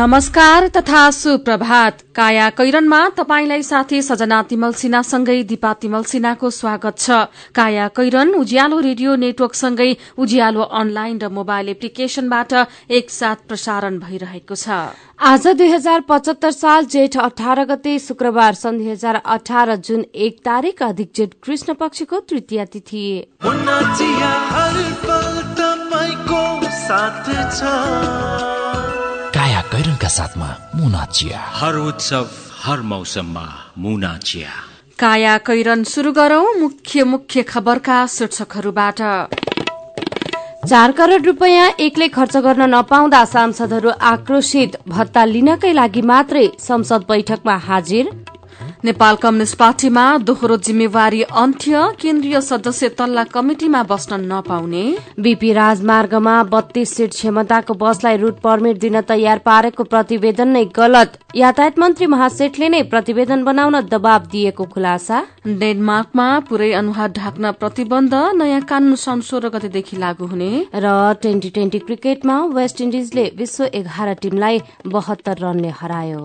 नमस्कार तथा सुप्रभात। काया कैरनमा तपाईंलाई साथी सजना तिमल सिन्हासँगै दिपा तिमल सिन्हाको स्वागत छ। काया कैरन उज्यालो रेडियो नेटवर्कसँगै उज्यालो अनलाइन र मोबाइल एप्लिकेशनबाट एकसाथ प्रसारण भइरहेको छ। आज दुई हजार पचहत्तर साल जेठ अठार गते शुक्रबार सन् दुई हजार अठार जुन एक तारीक अधिक जेठ कृष्ण पक्षको तृतीय तिथि। कैरनका साथमा मुना चिया। हर उत्सव हर मौसममा मुना चिया। काया कैरन शुरू गरौं मुख्य मुख्य खबरका शीर्षकहरूबाट। चार करोड़ रूपियाँ एक्लै खर्च गर्न नपाउँदा सांसदहरू आक्रोशित। भत्ता लिनकै लागि मात्रै संसद बैठकमा हाजिर। नेपाल कम्युनिष्ट पार्टीमा दोहोरो जिम्मेवारी अन्त्य केन्द्रीय सदस्य तल्ला कमिटिमा बस्न नपाउने। बीपी राजमार्गमा बत्तीस सीट क्षमताको बसलाई रूट पर्मिट दिन तयार पारेको प्रतिवेदन नै गलत। यातायात मन्त्री महासेठले नै प्रतिवेदन बनाउन दबाव दिएको खुलासा। डेनमार्कमा पूरै अनुहार ढाक्न प्रतिबन्ध नयाँ कानून सोह्र गतेदेखि लागू हुने। र ट्वेन्टी ट्वेन्टी क्रिकेटमा वेस्ट इन्डिजले विश्व एघार टिमलाई बहत्तर रनले हरायो।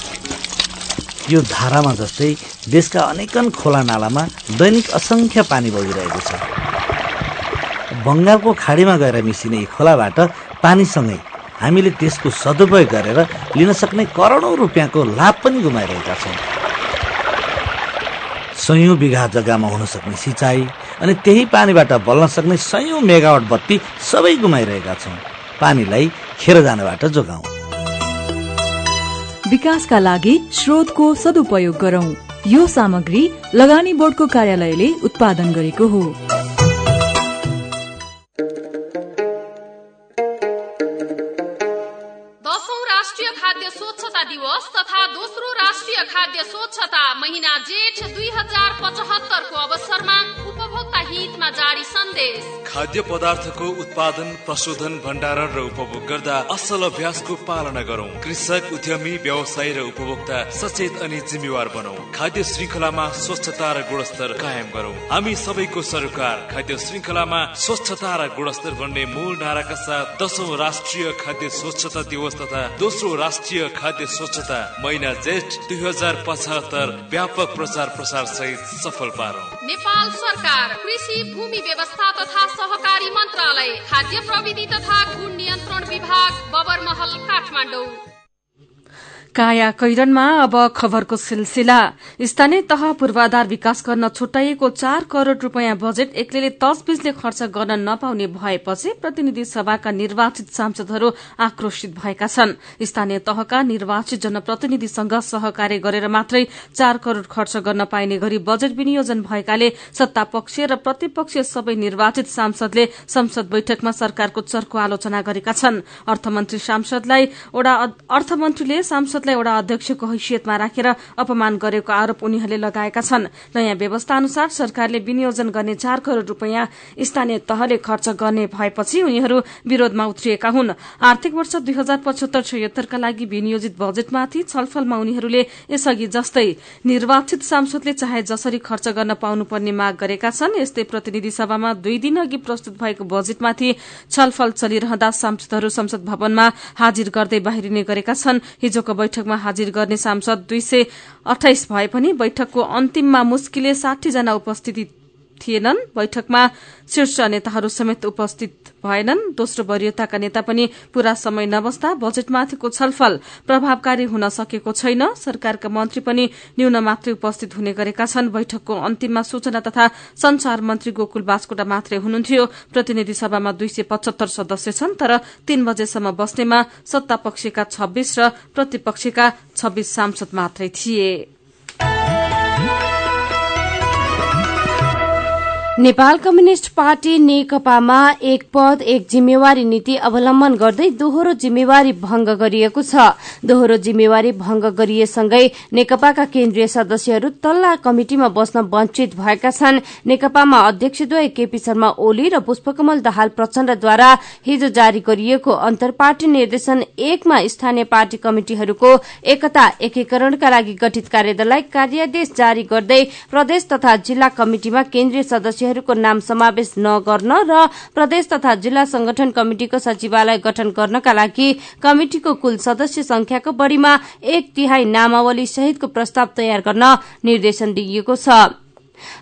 यो धारामा जस्तै देशका अनेकन खोला नालामा दैनिक असङ्ख्य पानी बगिरहेको छ। बङ्गालको खाडीमा गएर मिसिने यी खोलाबाट पानीसँगै हामीले त्यसको सदुपयोग गरेर लिन सक्ने करोडौँ रुपियाँको लाभ पनि गुमाइरहेका छौँ। सयौँ बिघा जग्गामा हुन सक्ने सिँचाइ अनि त्यही पानीबाट बल्न सक्ने सयौँ मेगावट बत्ती सबै गुमाइरहेका छौँ। पानीलाई खेर जानबाट जोगाउँ। विकासका लागि स्रोतको सदुपयोग गरौं। यो सामग्री लगानी बोर्डको कार्यालयले उत्पादन गरेको हो। राष्ट्रिय खाद्य स्वच्छता दिवस तथा दोस्रो राष्ट्रिय खाद्य स्वच्छता महिना जेठ दुई हजार पचहत्तरको अवसरमा हितमा जारी सन्देश। खाद्य पदार्थको उत्पादन प्रशोधन भण्डारण र उपभोग गर्दा असल अभ्यासको पालना गरौं। कृषक उद्यमी व्यवसायी र उपभोक्ता सचेत अनि जिम्मेवार बनौ। खाद्य श्रृङ्खलामा स्वच्छता र गुणस्तर कायम गरौं। हामी सबैको सरकार खाद्य श्रृङ्खलामा स्वच्छता र गुणस्तर भन्ने मूल नाराका साथ दशौं राष्ट्रिय खाद्य स्वच्छता दिवस तथा दोस्रो राष्ट्रिय खाद्य स्वच्छता महिना जेठ दुई हजार पचहत्तर व्यापक प्रचार प्रसार सहित सफल पारौं। नेपाल सरकार कृषि भूमि व्यवस्था तथा सहकारी मन्त्रालय खाद्य प्रविधि तथा गुण नियन्त्रण विभाग बबरमहल काठमाडौँ। काया कैरनमा अब खबरको सिलसिला। स्थानीय तह पूर्वाधार विकास गर्न छुट्याइएको चार करोड़ रूपियाँ बजेट एक्लैले तसबिजले खर्च गर्न नपाउने भएपछि प्रतिनिधि सभाका निर्वाचित सांसदहरू आक्रोशित भएका छन्। स्थानीय तहका निर्वाचित जनप्रतिनिधिसँग सहकार्य गरेर मात्रै चार करोड़ खर्च गर्न पाइने गरी बजेट विनियोजन भएकाले सत्तापक्षीय र प्रतिपक्षीय सबै निर्वाचित सांसदले संसद बैठकमा सरकारको चर्को आलोचना गरेका छन्। अर्थमन्त्री सांसदलाई अर्थमन्त्रीले सांसद संसदलाई एउटा अध्यक्षको हैसियतमा राखेर अपमान गरेको आरोप उनीहरूले लगाएका छन्। नयाँ व्यवस्था अनुसार सरकारले विनियोजन गर्ने चार करोड़ रूपियाँ स्थानीय तहले खर्च गर्ने भएपछि उनीहरू विरोधमा उत्रिएका हुन्। आर्थिक वर्ष दुई हजार पचहत्तर छयत्तरका लागि विनियोजित बजेटमाथि छलफलमा उनीहरूले यसअघि जस्तै निर्वाचित सांसदले चाहे जसरी खर्च गर्न पाउनुपर्ने माग गरेका छन् यस्तै प्रतिनिधि सभामा दुई दिन अघि प्रस्तुत भएको बजेटमाथि छलफल चलिरहँदा सांसदहरू संसद भवनमा हाजिर गर्दै बाहिरिने गरेका छन्। हिजोको बैठकमा हाजिर गर्ने सांसद दुई सय अठाइस भए पनि बैठकको अन्तिममा मुस्किलले जना उपस्थिति थिएनन्। बैठकमा शीर्ष नेताहरू समेत उपस्थित भएनन्। दोस्रो वरियताका नेता पनि पूरा समय नबस्दा बजेटमाथिको छलफल प्रभावकारी हुन सकेको छैन। सरकारका मन्त्री पनि न्यून मात्रै उपस्थित हुने गरेका छन्। बैठकको अन्तिममा सूचना तथा संचार मन्त्री गोकुल बास्कोटा मात्रै हुनुहुन्थ्यो। प्रतिनिधि सभामा दुई सय पचहत्तर सदस्य छन् तर तीन बजेसम्म बस्नेमा सत्तापक्षका छब्बीस र प्रतिपक्षका छब्बीस सांसद मात्रै थिए। नेपाल कम्युनिष्ट पार्टी नेकपामा एक पद एक जिम्मेवारी नीति अवलम्बन गर्दै दोहोरो जिम्मेवारी भंग गरिएको छ। दोहोरो जिम्मेवारी भंग गरिएसँगै नेकपाका केन्द्रीय सदस्यहरू तल्ला कमिटिमा बस्न वञ्चित भएका छन्। नेकपामा अध्यक्षद्वय केपी शर्मा ओली र पुष्पकमल दाहाल प्रचण्डद्वारा हिजो जारी गरिएको अन्तर्पार्टी निर्देशन एकमा स्थानीय पार्टी कमिटिहरूको एकता एकीकरणका लागि गठित कार्यदललाई कार्यादेश जारी गर्दै प्रदेश तथा जिल्ला कमिटिमा केन्द्रीय सदस्य सदस्यहरूको नाम समावेश नगर्न र प्रदेश तथा जिल्ला संगठन कमिटिको सचिवालय गठन गर्नका लागि कमिटिको कुल सदस्य संख्याको बढ़ीमा एक तिहाई नामावली सहितको प्रस्ताव तयार गर्न निर्देशन दिइएको छ।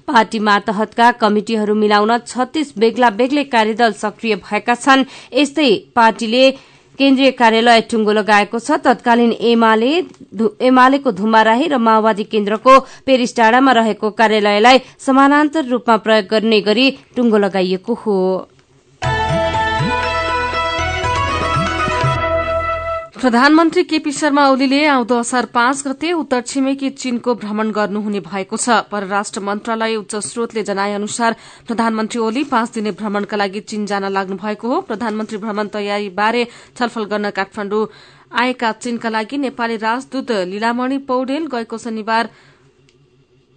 पार्टी मातहतका कमिटिहरू मिलाउन छत्तीस बेग्ला बेग्लै कार्यदल सक्रिय भएका छन्। यस्तै पार्टीले केन्द्रीय कार्यालय टुङ्गो लगाएको छ। तत्कालीन एमालेको धुम्बाराही र माओवादी केन्द्रको पेरिस रहेको कार्यालयलाई समानान्तर रूपमा प्रयोग गर्ने गरी टुङ्गो लगाइएको हो। प्रधानमन्त्री केपी शर्मा ओलीले आउँदो असार पाँच गते उत्तर छिमेकी चीनको भ्रमण गर्नुहुने भएको छ। परराष्ट्र मन्त्रालय उच्च स्रोतले जनाए अनुसार प्रधानमन्त्री ओली पाँच दिने भ्रमणका लागि चीन जान लाग्नु भएको हो। प्रधानमन्त्री भ्रमण तयारी बारे छलफल गर्न काठमाण्डु आएका चीनका लागि नेपाली राजदूत लीलामणि पौडेल गएको शनिबार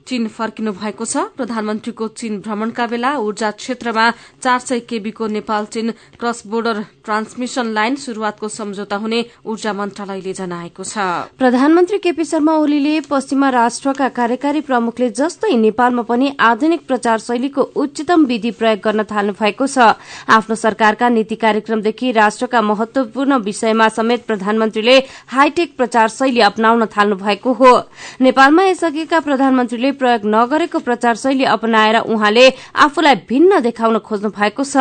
चीन फर्किनु भएको छ। प्रधानमन्त्रीको चीन भ्रमणका बेला ऊर्जा क्षेत्रमा चार सय केबीको नेपाल चीन क्रस बोर्डर ट्रान्समिशन लाइन शुरूआतको सम्झौता हुने ऊर्जा मन्त्रालयले जनाएको छ। प्रधानमन्त्री केपी शर्मा ओलीले पश्चिमा राष्ट्रका कार्यकारी प्रमुखले जस्तै नेपालमा पनि आधुनिक प्रचार शैलीको उच्चतम विधि प्रयोग गर्न थाल्नु भएको छ। आफ्नो सरकारका नीति कार्यक्रमदेखि राष्ट्रका महत्वपूर्ण विषयमा समेत प्रधानमन्त्रीले हाईटेक प्रचार शैली अपनाउन थाल्नु भएको हो। नेपालमा यसअघिका प्रधानमन्त्रीले प्रयोग नगरेको प्रचार शैली अपनाएर उहाँले आफूलाई भिन्न देखाउन खोज्नु भएको छ।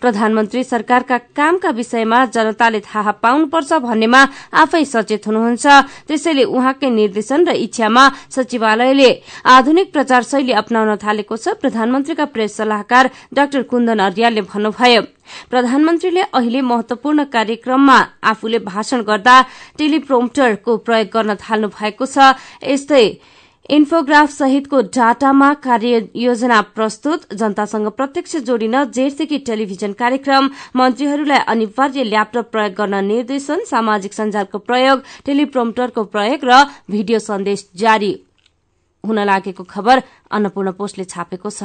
प्रधानमन्त्री सरकारका कामका विषयमा जनताले थाहा पाउनुपर्छ भन्नेमा आफै सचेत हुनुहुन्छ। त्यसैले उहाँकै निर्देशन र इच्छामा सचिवालयले आधुनिक प्रचार शैली अपनाउन थालेको छ प्रधानमन्त्रीका प्रेस सल्लाहकार डाक्टर कुन्दन अर्यालले भन्नुभयो। प्रधानमन्त्रीले अहिले महत्वपूर्ण कार्यक्रममा आफूले भाषण गर्दा टेलिप्रोम्पटरको प्रयोग गर्न थाल्नु भएको छ। यस्तै इन्फोग्राफ सहितको डाटामा कार्ययोजना प्रस्तुत। जनतासँग प्रत्यक्ष जोडिन जेठदेखि टेलिभिजन कार्यक्रम मन्त्रीहरूलाई अनिवार्य ल्यापटप प्रयोग गर्न निर्देशन सामाजिक सञ्जालको प्रयोग टेलिप्रोम्पटरको प्रयोग र भिडियो सन्देश जारी। हुन लागेको खबर अन्नपूर्ण पोस्टले छापेको छ।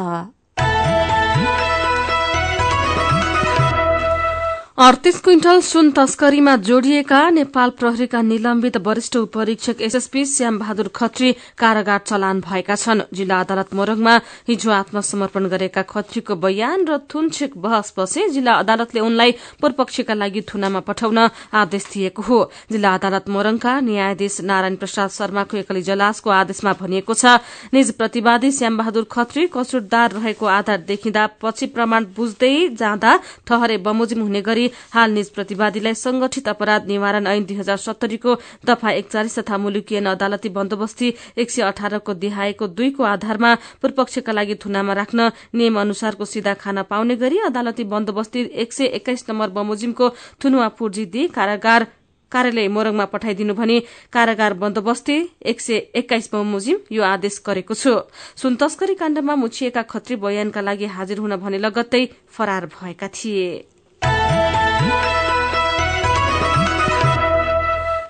अडतिस क्विन्टल सुन तस्करीमा जोडिएका नेपाल प्रहरीका निलम्बित वरिष्ठ उपरीक्षक एसएसपी श्याम बहादुर खत्री कारागार चलान भएका छन्। जिल्ला अदालत मोरङमा हिजो आत्मसमर्पण गरेका खत्रीको बयान र थुनछेक बहसपछि जिल्ला अदालतले उनलाई पूर्वपक्षका लागि थुनामा पठाउन आदेश दिएको हो। जिल्ला अदालत मोरङका न्यायाधीश नारायण प्रसाद शर्माको एकल इजलासको आदेशमा भनिएको छ निज प्रतिवादी श्याम बहादुर खत्री कसुरदार रहेको आधार देखिँदा पछि प्रमाण बुझ्दै जाँदा ठहरे बमोजिम हुने गरी गरी हाल निज प्रतिवादीलाई संगठित अपराध निवारण ऐन दुई हजार सत्तरीको दफा एकचालिस तथा मुलुकीय अदालती बन्दोबस्ती एक सय अठारको देहाएको दुईको आधारमा पूर्वपक्षका लागि थुनामा राख्न नियम अनुसारको सिधा खान पाउने गरी अदालती बन्दोबस्ती एक सय एक्काइस नम्बर बमोजिमको थुनुवा पूर्जी दिई कारागार कार्यालय मोरङमा पठाइदिनु भने कारागार बन्दोबस्ती एक सय एक्काइस बमोजिम यो आदेश गरेको छु। सुन तस्करी काण्डमा मुछिएका खत्री बयानका लागि हाजिर हुन भने लगत्तै फरार भएका थिए।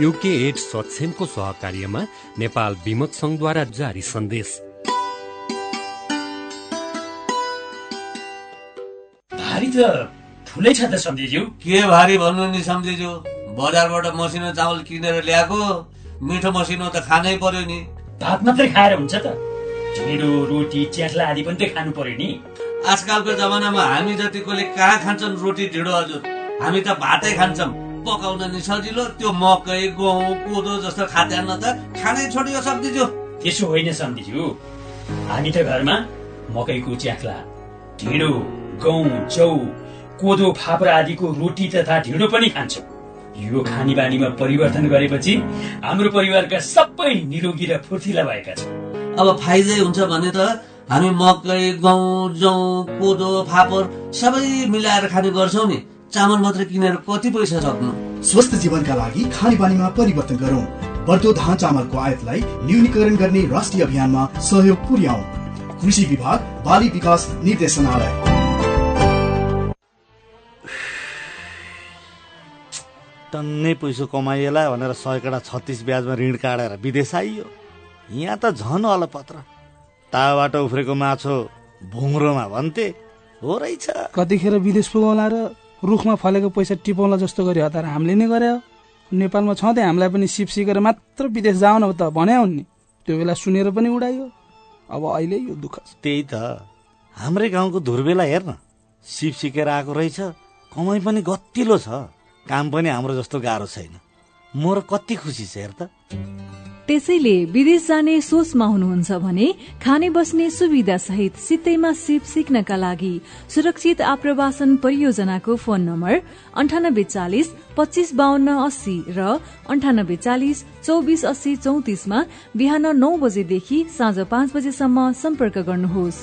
युके एड सक्षमको सहकार्यमा नेपाल विमक संघद्वारा जारी सन्देश। भारी त ठुलै छ त सम्झिज्यू। के भारी भन्नु नि सम्झिज्यू? बजारबाट मसिनो चामल किनेर ल्याएको मिठो मसिनो त खानै पर्यो नि। भात मात्रै खाएर हुन्छ त। ढिँडो रोटी च्याख्ला आदि पनि त खानु पर्यो नि। आजकलको जमानामा हामी जतिकोले कहाँ खान्छन् रोटी ढिँडो हजुर हामी त भातै खान्छौँ। पकाउन नि सजिलो त्यो मकै गहुँ कोदो जस्तो खाद्यान्न त खानै छोडियो सम्झिज्यू त्यसो होइन सम्झिज्यू हामी त घरमा मकैको च्याख्ला ढिँडो गहुँ चौ कोदो फाप्रा आदिको रोटी तथा ढिँडो पनि खान्छौँ। यो खानी बानीमा परिवर्तन गरेपछि हाम्रो परिवारका सबै निरोगी र फुर्तिला भएका छौँ अब फाइदै हुन्छ भने त हामी मकै गहुँ जौ कोदो फापर सबै मिलाएर खाने गर्छौँ नि। चामल मात्र किनेर कति पैसा सक्नु स्वस्थ जीवनका लागि खाने बानीमा परिवर्तन गरौँ। बढ्दो धान चामलको आयातलाई न्यूनीकरण गर्ने राष्ट्रिय अभियानमा सहयोग पुर्याउ। कृषि विभाग बाली विकास निर्देशनालय। टन्नै पैसो कमाइएला भनेर सयकडा छत्तिस ब्याजमा ऋण काटेर विदेश आइयो। यहाँ त झन अलपत्र। ताबाट उफ्रेको माछो भुङ्रोमा भन्थे। हो रहेछ। कतिखेर विदेश पुगौला र रुखमा फलेको पैसा टिपाउला जस्तो गरी हतार हामीले नै गरे नेपालमा छँदै हामीलाई पनि सिप सिकेर मात्र विदेश जाऊ न त भन्या हुन् नि। त्यो बेला सुनेर पनि उडाइयो। अब अहिले यो दुःख त्यही त। हाम्रै गाउँको धुर्बेला हेर्न। सिप सिकेर आएको रहेछ। कमाइ पनि गतिलो छ। काम पनि हाम्रो जस्तो गाह्रो छैन। म र कति खुसी छ हेर त। त्यसैले विदेश जाने सोचमा हुनुहुन्छ भने खाने बस्ने सुविधा सहित सित्तैमा सिप सिक्नका लागि सुरक्षित आप्रवासन परियोजनाको फोन नम्बर अन्ठानब्बे चालिस पच्चिस बाहन्न अस्सी र अन्ठानब्बे चालिस चौबिस अस्सी चौतिसमा बिहान नौ बजेदेखि साँझ पाँच बजेसम्म सम्पर्क गर्नुहोस्।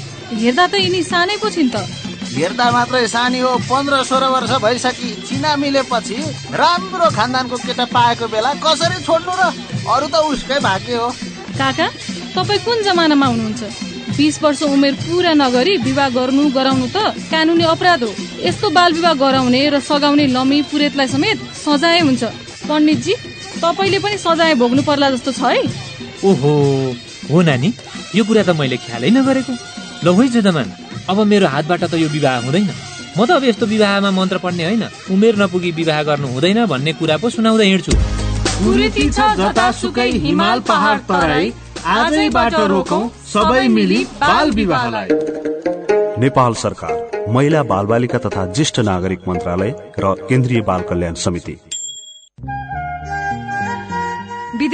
हेर्दा त यिनी सानै पो छिन् त। हेर्दा मात्रै सानी हो पन्ध्र सोह्र वर्ष भइसकि चिना मिलेपछि राम्रो खानदानको केटा पाएको बेला कसरी छोड्नु र अरू त उसकै भाग्य हो। काका तपाईँ कुन जमानामा हुनुहुन्छ? बिस वर्ष उमेर पुरा नगरी विवाह गर्नु गराउनु त कानुनी अपराध हो। यस्तो बाल विवाह गराउने र सघाउने लमी पुरेतलाई समेत सजाय हुन्छ। पण्डितजी तपाईँले पनि सजाय भोग्नु पर्ला जस्तो छ है। ओहो हो नानी यो कुरा त मैले ख्यालै नगरेको। ल है जजमान अब मेरो हातबाट त यो विवाह हुँदैन। म त अब यस्तो विवाहमा मन्त्र पढ्ने होइन उमेर नपुगी विवाह गर्नु हुँदैन भन्ने कुरा पो सुनाउँदै हिँड्छु। कुरीति छ जतासुकै हिमाल पहाड तराई आजैबाट रोकौं सबै मिली बाल विवाहलाई। नेपाल सरकार महिला बालबालिका तथा ज्येष्ठ नागरिक मन्त्रालय र केन्द्रीय बाल कल्याण समिति।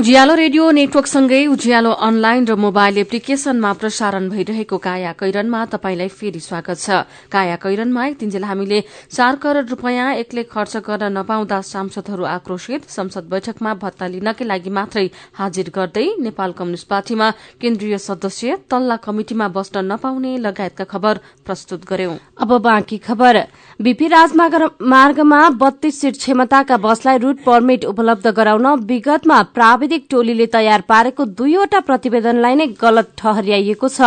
उज्यालो रेडियो नेटवर्कसँगै उज्यालो अनलाइन र मोबाइल एप्लिकेशनमा प्रसारण भइरहेको काया कैरनमा तपाईंलाई फेरि स्वागत छ। काया कैरनमा तिनजेल हामीले चार करोड़ रूपियाँ एक्लै खर्च गर्न नपाउँदा सांसदहरू आक्रोशित। संसद बैठकमा भत्ता लिनकै लागि मात्रै हाजिर गर्दै नेपाल कम्युनिष्ट पार्टीमा केन्द्रीय सदस्य तल्ला कमिटिमा बस्न नपाउने लगायतका खबर प्रस्तुत गर्यौं। बीपी राजमार्गमा बत्तीस सीट क्षमताका बसलाई रूट पर्मिट उपलब्ध गराउन विगतमा प्राविधिक टोलीले तयार पारेको दुईवटा प्रतिवेदनलाई नै गलत ठहर्याइएको छ।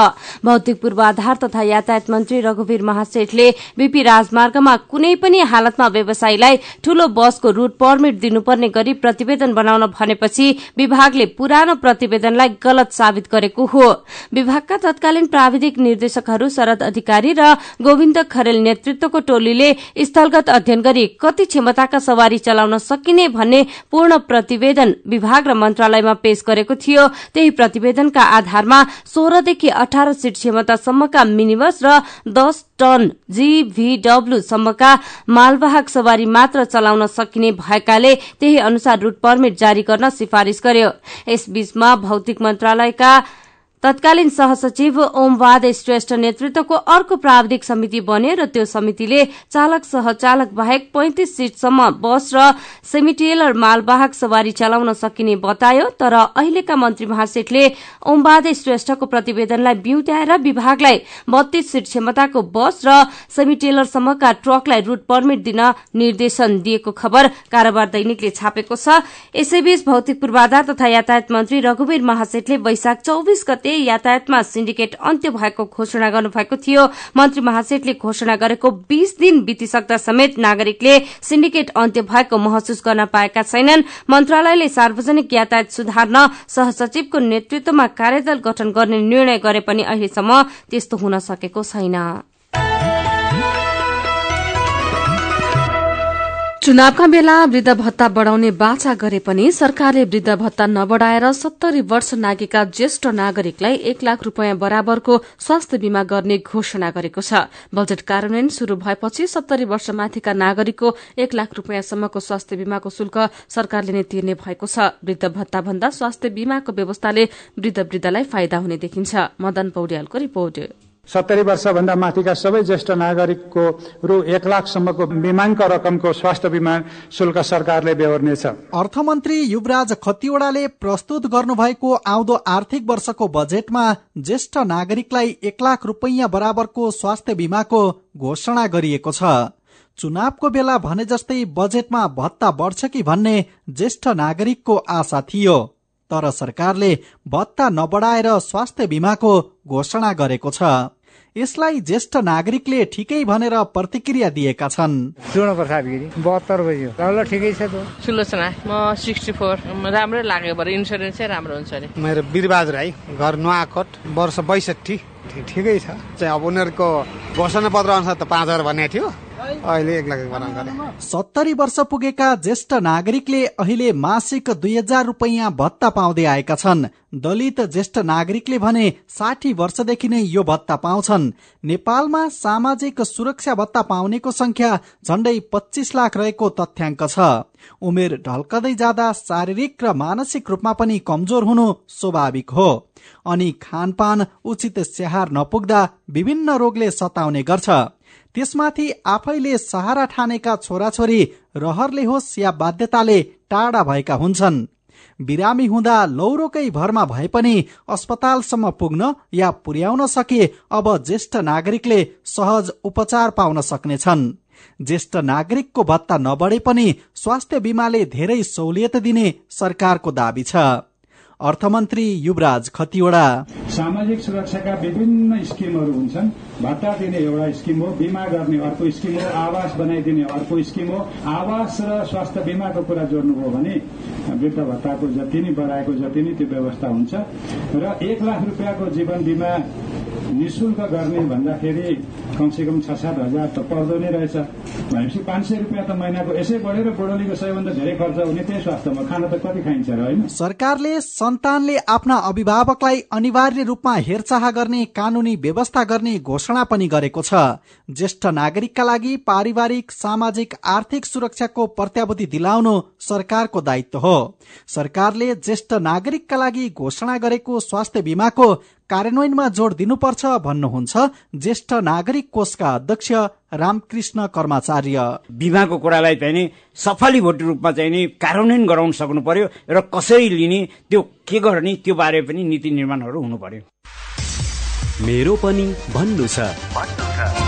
भौतिक पूर्वाधार तथा यातायात मन्त्री रघुवीर महासेठले बीपी राजमार्गमा कुनै पनि हालतमा व्यवसायीलाई ठूलो बसको रूट पर्मिट दिनुपर्ने गरी प्रतिवेदन बनाउन भनेपछि विभागले पुरानो प्रतिवेदनलाई गलत साबित गरेको हो। विभागका तत्कालीन प्राविधिक निर्देशकहरू शरद अधिकारी र गोविन्द खरेल नेतृत्वको टोलीले स्थलगत अध्ययन गरी कति क्षमताका सवारी चलाउन सकिने भन्ने पूर्ण प्रतिवेदन विभाग र मन्त्रालयमा पेश गरेको थियो। त्यही प्रतिवेदनका आधारमा सोह्रदेखि अठार सीट क्षमतासम्मका मिनी बस र दस टन जीभीडब्ल्यू सम्मका मालवाहक सवारी मात्र चलाउन सकिने भएकाले त्यही अनुसार रूट पर्मिट जारी गर्न सिफारिश गर्यो। यसबीचमा भौतिक मन्त्रालयका तत्कालीन सहसचिव ओमवाद श्रेष्ठ नेतृत्वको अर्को प्राविधिक समिति बन्यो र त्यो समितिले चालक सहचालक बाहेक पैंतिस सीटसम्म बस र सेमिटेलर मालवाहक सवारी चलाउन सकिने बतायो तर अहिलेका मन्त्री महासेठले ओमवाद श्रेष्ठको प्रतिवेदनलाई बिउत्याएर विभागलाई बत्तीस सीट क्षमताको बस र सेमिटेलरसम्मका ट्रकलाई रूट पर्मिट दिन निर्देशन दिएको खबर कारोबार दैनिकले छापेको छ। यसैबीच भौतिक पूर्वाधार तथा यातायात मन्त्री रघुवीर महासेठले वैशाख चौविस गते यातायातमा सिन्डिकेट अन्त्य भएको घोषणा गर्नुभएको थियो। मन्त्री महासेठले घोषणा गरेको बीस दिन बितिसक्दा समेत नागरिकले सिन्डिकेट अन्त्य भएको महसुस गर्न पाएका छैनन्। मन्त्रालयले सार्वजनिक यातायात सुधार्न सहसचिवको नेतृत्वमा कार्यदल गठन गर्ने निर्णय गरे पनि अहिलेसम्म त्यस्तो हुन सकेको छैन। चुनावका बेला वृद्ध भत्ता बढ़ाउने बाचा गरे पनि सरकारले वृद्ध भत्ता नबढ़ाएर सत्तरी वर्ष नागेका ज्येष्ठ नागरिकलाई एक लाख रूपियाँ बराबरको स्वास्थ्य बीमा गर्ने घोषणा गरेको छ। बजेट कार्यान्वयन शुरू भएपछि सत्तरी वर्षमाथिका नागरिकको एक लाख रूपियाँसम्मको स्वास्थ्य बीमाको शुल्क सरकारले नै तिर्ने भएको छ। वृद्ध भत्ता भन्दा स्वास्थ्य बीमाको व्यवस्थाले वृद्ध वृद्धलाई फाइदा हुने देखिन्छ। मदन पौड्यालको रिपोर्ट। सत्तरी वर्षभन्दा माथिका सबै ज्येष्ठ नागरिकको रु एक लाखसम्मको बिमाङ्क रकमको स्वास्थ्य बिमा शुल्क सरकारले बेहोर्नेछ। अर्थमन्त्री युवराज खतिवड़ाले प्रस्तुत गर्नुभएको आउँदो आर्थिक वर्षको बजेटमा ज्येष्ठ नागरिकलाई एक लाख रुपैयाँ बराबरको स्वास्थ्य बिमाको घोषणा गरिएको छ। चुनावको बेला भने जस्तै बजेटमा भत्ता बढ्छ कि भन्ने ज्येष्ठ नागरिकको आशा थियो। तर सरकारले भत्ता नबढाएर स्वास्थ्य बिमाको घोषणा गरेको छ। यसलाई ज्येष्ठ नागरिकले ठिकै भनेर प्रतिक्रिया दिएका छन्। छ त। सुलोचना म सिक्सटी फोर। राम्रै लाग्यो बरु। इन्सुरेन्स चाहिँ राम्रो हुन्छ अरे। मेरो वीरबहादुर राई घर नुवाकोट वर्ष बैसठी। ठिकै छ। चाहिँ अब उनीहरूको घोषणा पत्र अनुसार त पाँच हजार भनेको थियो। सत्तरी वर्ष पुगेका ज्येष्ठ नागरिकले अहिले मासिक दुई हजार रुपियाँ भत्ता पाउँदै आएका छन्। दलित ज्येष्ठ नागरिकले भने साठी वर्षदेखि नै यो भत्ता पाउँछन्। नेपालमा सामाजिक सुरक्षा भत्ता पाउनेको संख्या झण्डै पच्चिस लाख रहेको तथ्याङ्क छ। उमेर ढल्कदै जाँदा शारीरिक र मानसिक रूपमा पनि कमजोर हुनु स्वाभाविक हो। अनि खानपान उचित स्याहार नपुग्दा विभिन्न रोगले सताउने गर्छ। त्यसमाथि आफैले सहारा ठानेका छोराछोरी रहरले होस् या बाध्यताले टाढा भएका हुन्छन्। बिरामी हुँदा लौरोकै भरमा भए पनि अस्पतालसम्म पुग्न या पुर्याउन सके अब ज्येष्ठ नागरिकले सहज उपचार पाउन सक्नेछन्। ज्येष्ठ नागरिकको भत्ता नबढे पनि स्वास्थ्य बिमाले धेरै सहुलियत दिने सरकारको दावी छ। अर्थमन्त्री युवराज खतिवड़ा। सामाजिक सुरक्षाका विभिन्न स्किमहरू हुन्छन्। भत्ता दिने एउटा स्किम हो बिमा गर्ने अर्को स्किम हो आवास बनाइदिने अर्को स्किम हो। आवास र स्वास्थ्य बिमाको कुरा जोड्नुभयो भने वृद्ध भत्ताको जति नै बढाएको जति नै त्यो व्यवस्था हुन्छ। र एक लाख रुपियाँको जीवन बिमा निशुल्क गर्ने भन्दाखेरि कमसे कम छ सात हजार त पर्दो नै रहेछ। भनेपछि पाँच सय रुपियाँ त महिनाको यसै बढेर बुढोलीको सबैभन्दा धेरै खर्च हुने त्यही स्वास्थ्यमा खाना त कति खाइन्छ र होइन? सरकारले सन्तानले आफ्ना अभिभावकलाई अनिवार्य रूपमा हेरचाह गर्ने कानूनी व्यवस्था गर्ने घोषणा पनि गरेको छ। ज्येष्ठ नागरिकका लागि पारिवारिक सामाजिक आर्थिक सुरक्षाको प्रत्याभूति दिलाउनु सरकारको दायित्व हो। सरकारले ज्येष्ठ नागरिकका लागि घोषणा गरेको स्वास्थ्य बिमाको कार्यान्वयनमा जोड दिनुपर्छ भन्नुहुन्छ ज्येष्ठ नागरिक कोषका अध्यक्ष रामकृष्ण कर्माचार्य। बिमाको कुरालाई चाहिँ नि सफलीभूत रूपमा चाहिँ नि कार्यान्वयन गराउन सक्नु पर्यो र कसरी लिने त्यो के गर्ने त्यो बारे पनि नीति निर्माणहरू हुनु पर्यो मेरो पनि भन्नु छ।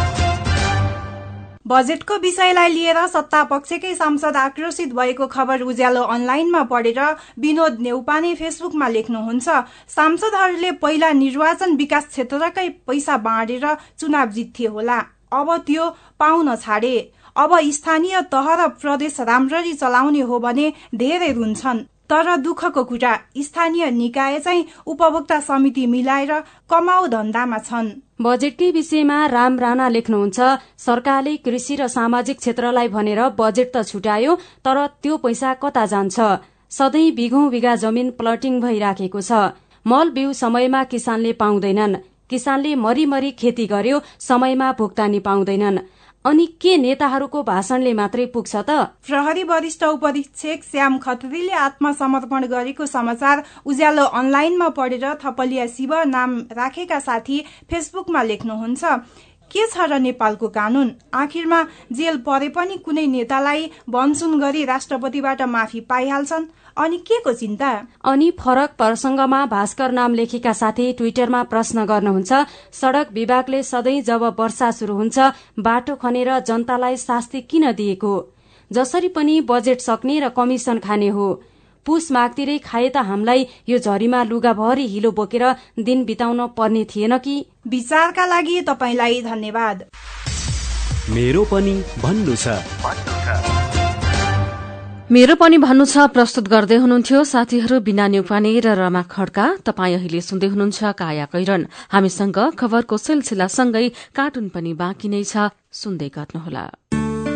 बजेटको विषयलाई लिएर सत्ता पक्षकै सांसद आक्रोशित भएको खबर उज्यालो अनलाइनमा पढेर विनोद नेउपाने फेसबुकमा लेख्नुहुन्छ। सांसदहरूले पहिला निर्वाचन विकास क्षेत्रकै पैसा बाँडेर चुनाव जित्थे होला। अब त्यो पाउन छाडे। अब स्थानीय तह र प्रदेश राम्ररी चलाउने हो भने धेरै रुन्छन्। तर दुःखको कुरा स्थानीय निकाय चाहिँ उपभोक्ता समिति मिलाएर कमाउ धन्दामा छन्। बजेटकै विषयमा राम राणा लेख्नुहुन्छ सरकारले कृषि र सामाजिक क्षेत्रलाई भनेर बजेट त छुट्यायो तर त्यो पैसा कता जान्छ? सधैँ बिघौं बिघा जमिन प्लटिङ भइराखेको छ। मल बिउ समयमा किसानले पाउँदैनन्। किसानले मरिमरी खेती गर्यो समयमा भुक्तानी पाउँदैनन्। अनि के नेताहरूको भाषणले मात्रै पुग्छ त? प्रहरी वरिष्ठ उपरीक्षक श्याम खत्रीले आत्मसमर्पण गरेको समाचार उज्यालो अनलाइनमा पढेर थपलिया शिव नाम राखेका साथी फेसबुकमा लेख्नुहुन्छ। के छ र नेपालको कानून? आखिरमा जेल परे पनि कुनै नेतालाई बनसुन गरी राष्ट्रपतिबाट माफी पाइहाल्छन्। अनि के को चिन्ता? अनि फरक प्रसंगमा भास्कर नाम लेखेका साथी ट्विटरमा प्रश्न गर्नुहुन्छ सड़क विभागले सधैँ जब वर्षा शुरू हुन्छ बाटो खनेर जनतालाई शास्ति किन दिएको? जसरी पनि बजेट सक्ने र कमिसन खाने हो। पुस मागतिरै खाए त हामीलाई यो झरीमा लुगाभरि हिलो बोकेर दिन बिताउन पर्ने थिएन कि? विचारका लागि तपाईँलाई धन्यवाद। मेरो पनि भन्नु छ। मेरो पनि भन्नु छ प्रस्तुत गर्दै हुनुहुन्थ्यो साथीहरू बिना न्युपाने र रमा खड्का। तपाईँ अहिले सुन्दै हुनुहुन्छ काया कैरन। हामीसँग खबरको सिलसिलासँगै कार्टुन पनि बाँकी नै छ। सुन्दै गर्नुहोला।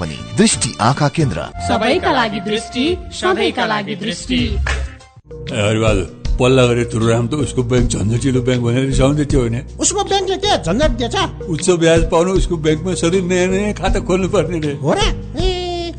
पनि दृष्टि आँखा केन्द्र सबैका लागि दृष्टि सबैका लागि दृष्टि हरिबहादुर पल्ला गरे तुरुराम त उसको ब्याङ्क झन्झटिलो ब्याङ्क भनेर रिसाउँदै थियो होइन उसको ब्याङ्कले के झन्झट दिएछ उच्च ब्याज पाउनु उसको ब्याङ्कमा सधैँ नयाँ नयाँ खाता खोल्नु पर्ने रे हो र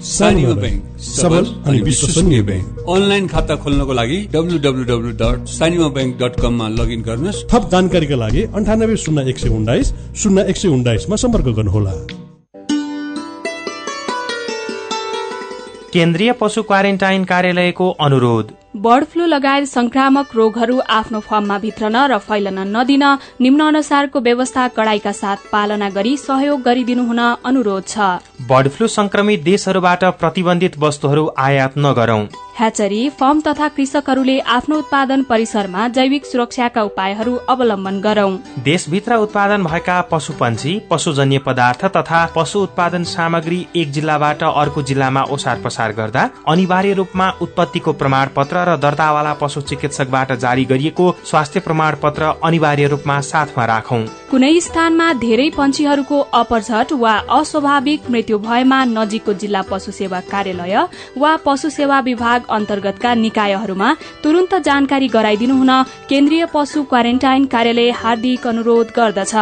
सानीमा ब्याङ्क सबल अनि विश्वसनीय ब्याङ्क अनलाइन खाता खोल्नको लागि W W W dot Sanima bank dot कममा लगइन गर्नुहोस्। थप जानकारीका लागि अन्ठानब्बे शून्य एक सय उन्नाइस शून्य एक सय उन्नाइसमा सम्पर्क गर्नुहोला। केन्द्रीय पशु क्वारेन्टाइन कार्यालयको अनुरोध। बर्ड फ्लू लगायत संक्रामक रोगहरू आफ्नो फर्ममा भित्रन र फैलन नदिन निम्न अनुसारको व्यवस्था कडाईका साथ पालना गरी सहयोग गरिदिनु हुन अनुरोध छ। बर्ड फ्लू संक्रमित देशहरूबाट प्रतिबन्धित वस्तुहरू आयात नगरौं। ह्याचरी फर्म तथा कृषकहरूले आफ्नो उत्पादन परिसरमा जैविक सुरक्षाका उपायहरू अवलम्बन गरौं। देशभित्र उत्पादन भएका पशु पन्छी पशुजन्य पदार्थ तथा पशु उत्पादन सामग्री एक जिल्लाबाट अर्को जिल्लामा ओसार पसार गर्दा अनिवार्य रूपमा उत्पत्तिको प्रमाण पत्र र दर्तावाला पशु चिकित्सकबाट जारी गरिएको स्वास्थ्य प्रमाण पत्र अनिवार्य रूपमा साथमा राखौं। कुनै स्थानमा धेरै पन्छीहरूको अपरझट वा अस्वाभाविक मृत्यु भएमा नजिकको जिल्ला पशु सेवा कार्यालय वा पशु सेवा विभाग अन्तर्गतका निकायहरूमा तुरन्त जानकारी गराइदिनु हुन केन्द्रीय पशु क्वारेन्टाइन कार्यालय हार्दिक अनुरोध गर्दछ।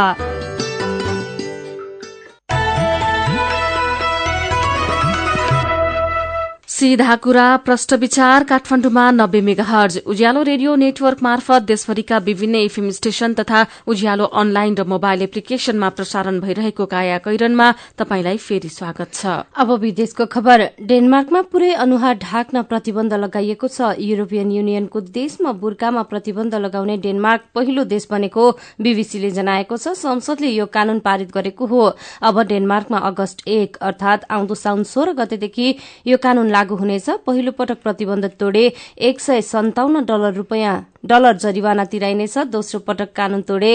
सीधा कुरा प्रष्ट विचार काठमाडौँमा नब्बे मेगा हर्ज उज्यालो रेडियो नेटवर्क मार्फत देशभरिका विभिन्न एफएम स्टेशन तथा उज्यालो अनलाइन र मोबाइल एप्लिकेशनमा प्रसारण भइरहेको काया कैरनमा तपाईंलाई फेरि स्वागत छ। अब विदेशको खबर। डेनमार्कमा पुरै अनुहार ढाक्न प्रतिबन्ध लगाइएको छ। युरोपियन युनियनको देशमा बुर्कामा प्रतिबन्ध लगाउने डेनमार्क पहिलो देश बनेको बीबीसीले जनाएको छ। संसदले यो कानून पारित गरेको हो। अब डेनमार्कमा अगस्त एक अर्थात आउँदो साउन सोह्र गतेदेखि यो कानून लागू हुनेछ। पहिलो पटक प्रतिबन्ध तोडे एक सय सन्ताउन्न डलर रूपियाँ डलर जरिवाना तिराइनेछ। दोस्रो पटक कानून तोडे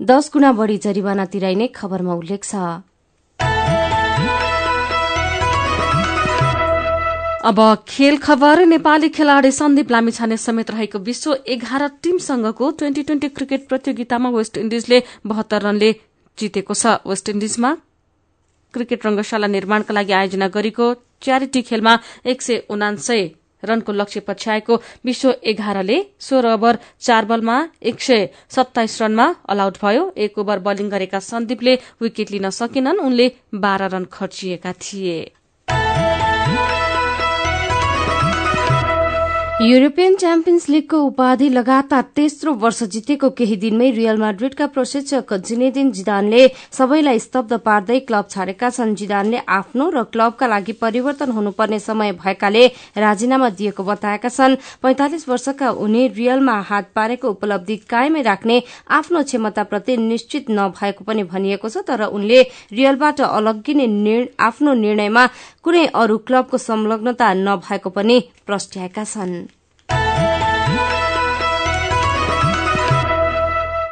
दस गुणा बढ़ी जरिवाना तिराइने खबरमा उल्लेख छ। अब खेल खबर। नेपाली खेलाड़ी सन्दीप लामिछाने समेत रहेको विश्व एघार टीमसँगको ट्वेन्टी ट्वेन्टी क्रिकेट प्रतियोगितामा वेस्ट इण्डिजले बहत्तर रनले जितेको छ। वेस्ट इण्डिजमा क्रिकेट रंगशाला निर्माणका लागि आयोजना गरेको च्यारिटी खेलमा एक सय उनासय रनको लक्ष्य पछ्याएको विश्व एघारले सोह्र ओभर चार बलमा एक सय सत्ताइस रनमा अलआउट भयो। एक ओभर बलिङ गरेका सन्दीपले विकेट लिन सकेनन्। उनले बाह्र रन खर्चिएका थिए। युरोपियन च्याम्पियन्स लीगको उपाधि लगातार तेस्रो वर्ष जितेको केही दिनमै रियल माड्रिडका प्रशिक्षक जिनेदिन जिदानले सबैलाई स्तब्ध पार्दै क्लब छाडेका छन्। जिदानले आफ्नो र क्लबका लागि परिवर्तन हुनुपर्ने समय भएकाले राजीनामा दिएको बताएका छन्। पैंतालिस वर्षका उनी रियलमा हात पारेको उपलब्धि कायमै राख्ने आफ्नो क्षमताप्रति निश्चित नभएको पनि भनिएको छ तर उनले रियलबाट अलग्गिने आफ्नो निर्णयमा कुनै अरू क्लबको संलग्नता नभएको पनि प्रस्ट्याएका छन्।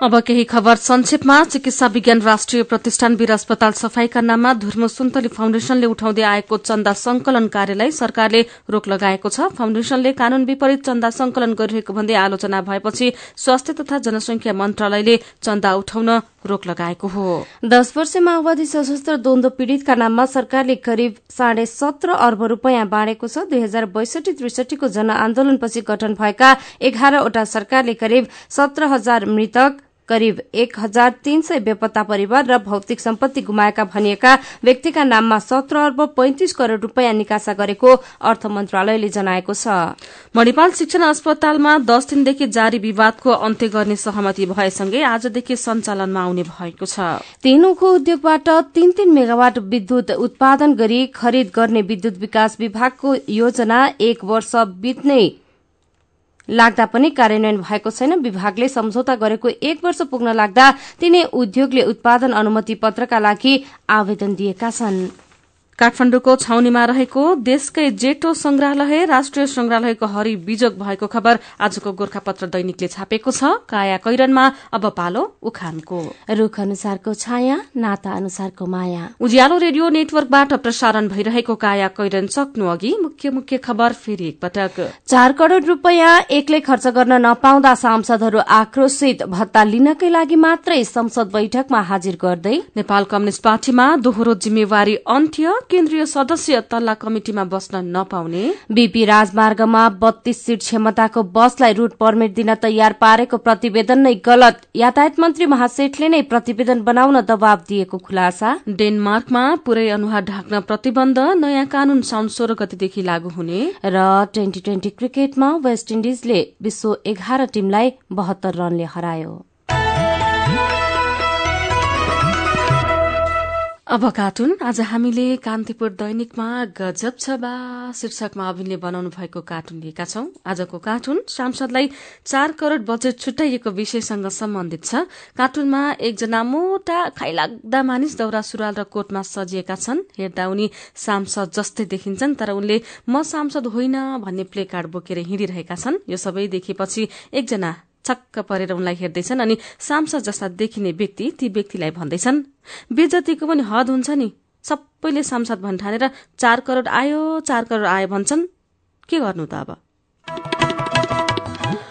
अब केही खबर संक्षेपमा। चिकित्सा विज्ञान राष्ट्रिय प्रतिष्ठान वीर अस्पताल सफाईका नाममा धुर्मो सुन्तली फाउन्डेशनले उठाउँदै आएको चन्दा संकलन कार्यलाई सरकारले रोक लगाएको छ। फाउन्डेशनले कानून विपरीत चन्दा संकलन गरिरहेको भन्दै आलोचना भएपछि स्वास्थ्य तथा जनसंख्या मन्त्रालयले चन्दा उठाउन रोक लगाएको हो। दश वर्ष माओवादी सशस्त्र द्वन्द पीड़ितका नाममा सरकारले करिब साढे सत्र अर्ब रूपियाँ बाँडेको छ। दुई हजार बैसठी त्रिसठीको जनआन्दोलनपछि गठन भएका एघारवटा सरकारले करिब सत्र हजार मृतक करिब एक हजार तीन सय बेपत्ता परिवार र भौतिक सम्पत्ति गुमाएका भनिएका व्यक्तिका नाममा सत्र अर्ब पैंतिस करोड़ रूपियाँ निकासा गरेको अर्थ मन्त्रालयले जनाएको छ। मणिपाल शिक्षण अस्पतालमा दस दिनदेखि जारी विवादको अन्त्य गर्ने सहमति भएसँगै आजदेखि सञ्चालनमा आउने भएको छ। तीन उखु उद्योगबाट तीन तीन मेगावाट विद्युत उत्पादन गरी खरिद गर्ने विद्युत विकास विभागको योजना एक वर्ष बित्नै लाग्दा पनि कार्यान्वयन भएको छैन। विभागले सम्झौता गरेको एक वर्ष पुग्न लाग्दा तिनै उद्योगले उत्पादन अनुमति पत्रका लागि आवेदन दिएका छन्। काठमाडौँको छाउनीमा रहेको देशकै जेठो संग्रहालय राष्ट्रिय संग्रहालयको हरि बिजोग भएको खबर आजको गोर्खापत्र दैनिकले छापेको छ। काया कैरनमा अब पालो उखानको। रूख अनुसारको छाया नाता अनुसारको माया। उज्यालो रेडियो नेटवर्कबाट प्रसारण भइरहेको काया कैरन सक्नु अघि मुख्य मुख्य खबर फेरि एकपटक। चार करोड़ रूपियाँ एक्लै खर्च गर्न नपाउँदा सांसदहरू आक्रोशित भत्ता लिनकै लागि मात्रै संसद बैठकमा हाजिर गर्दै। नेपाल कम्युनिष्ट पार्टीमा दोहोरो जिम्मेवारी अन्त्य केन्द्रीय सदस्य तल्ला कमिटिमा बस्न नपाउने। बीपी राजमार्गमा बत्तीस सीट क्षमताको बसलाई रूट पर्मिट दिन तयार पारेको प्रतिवेदन नै गलत। यातायात मन्त्री महासेठले नै प्रतिवेदन बनाउन दबाव दिएको खुलासा। डेनमार्कमा पुरै अनुहार ढाक्न प्रतिबन्ध नयाँ कानून साउन सोह्र गतिदेखि लागू हुने। र ट्वेन्टी ट्वेन्टी क्रिकेटमा वेस्ट इन्डिजले विश्व एघार टीमलाई बहत्तर रनले हरायो। अब कार्टुन। आज हामीले कान्तिपुर दैनिकमा गजब छ बा शीर्षकमा अभिनय बनाउनु भएको कार्टुन लिएका छौं। आजको कार्टुन सांसदलाई चार करोड़ बजेट छुट्याइएको विषयसँग सम्बन्धित छ। कार्टुनमा एकजना मोटा खाइलाग्दा मानिस दौरा सुरुवाल र कोटमा सजिएका छन्। हेर्दा उनी सांसद जस्तै देखिन्छन् तर उनले म सांसद होइन भन्ने प्ले कार्ड बोकेर हिँडिरहेका छन्। यो सबै देखेपछि एकजना छक्क परेर उनलाई हेर्दैछन् अनि सांसद जस्ता देखिने व्यक्ति ती व्यक्तिलाई भन्दैछन् बेजतीको पनि हद हुन्छ नि। सबैले सांसद भन्ठानेर चार करोड़ आयो चार करोड़ आयो भन्छन्। के गर्नु त अब?